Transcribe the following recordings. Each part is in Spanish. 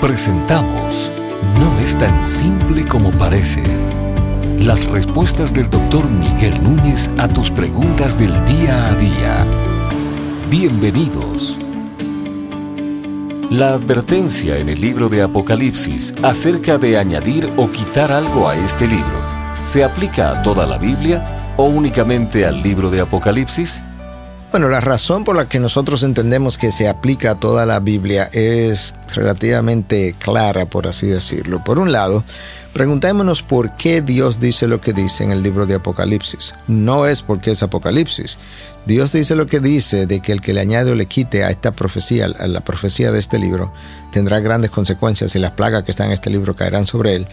Presentamos No es tan simple como parece. Las respuestas del doctor Miguel Núñez a tus preguntas del día a día. Bienvenidos. La advertencia en el libro de Apocalipsis acerca de añadir o quitar algo a este libro, ¿se aplica a toda la Biblia o únicamente al libro de Apocalipsis? Bueno, la razón por la que nosotros entendemos que se aplica a toda la Biblia es relativamente clara, por así decirlo. Por un lado, preguntémonos por qué Dios dice lo que dice en el libro de Apocalipsis. No es porque es Apocalipsis. Dios dice lo que dice de que el que le añade o le quite a esta profecía, a la profecía de este libro, tendrá grandes consecuencias y las plagas que están en este libro caerán sobre él.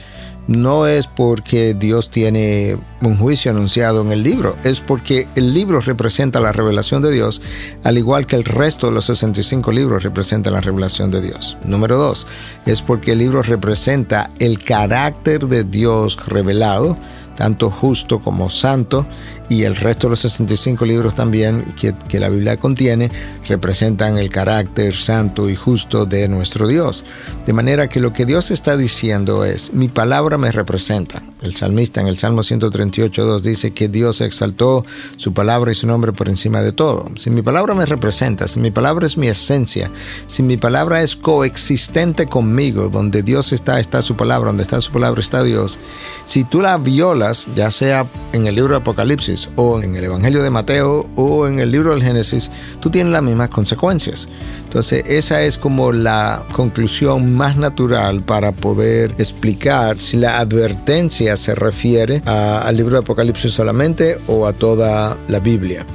No es porque Dios tiene un juicio anunciado en el libro, es porque el libro representa la revelación de Dios, al igual que el resto de los 65 libros representan la revelación de Dios. Número dos, es porque el libro representa el carácter de Dios revelado, tanto justo como santo, y el resto de los 65 libros también que, que, la Biblia contiene representan el carácter santo y justo de nuestro Dios. De manera que lo que Dios está diciendo es, mi palabra me representa. El salmista en el Salmo 138.2 dice que Dios exaltó su palabra y su nombre por encima de todo. Si mi palabra me representa, si mi palabra es mi esencia, si mi palabra es coexistente conmigo, donde Dios está, está su palabra, donde está su palabra está Dios, si tú la violas, ya sea en el libro de Apocalipsis, o en el Evangelio de Mateo o en el libro del Génesis, tú tienes las mismas consecuencias. Entonces esa es como la conclusión más natural para poder explicar si la advertencia se refiere al libro de Apocalipsis solamente o a toda la Biblia.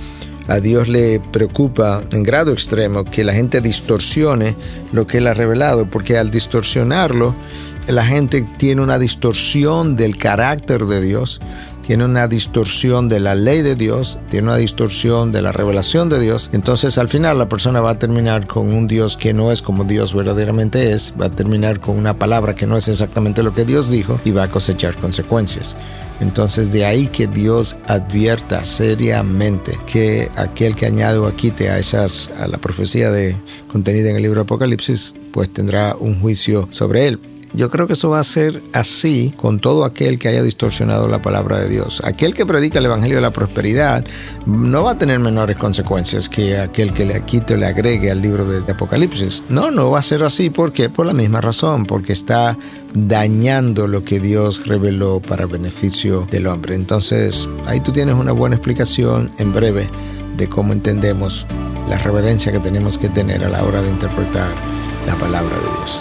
A Dios le preocupa en grado extremo que la gente distorsione lo que Él ha revelado, porque al distorsionarlo, la gente tiene una distorsión del carácter de Dios, tiene una distorsión de la ley de Dios, tiene una distorsión de la revelación de Dios. Entonces al final la persona va a terminar con un Dios que no es como Dios verdaderamente es, va a terminar con una palabra que no es exactamente lo que Dios dijo y va a cosechar consecuencias. Entonces de ahí que Dios advierta seriamente que aquel que añade o quite a esas a la profecía de contenida en el libro de Apocalipsis, pues tendrá un juicio sobre él. Yo creo que eso va a ser así con todo aquel que haya distorsionado la palabra de Dios. Aquel que predica el Evangelio de la Prosperidad no va a tener menores consecuencias que aquel que le quite o le agregue al libro de Apocalipsis. No, no va a ser así. ¿Por qué? Por la misma razón, porque está dañando lo que Dios reveló para beneficio del hombre. Entonces, ahí tú tienes una buena explicación en breve de cómo entendemos la reverencia que tenemos que tener a la hora de interpretar la palabra de Dios.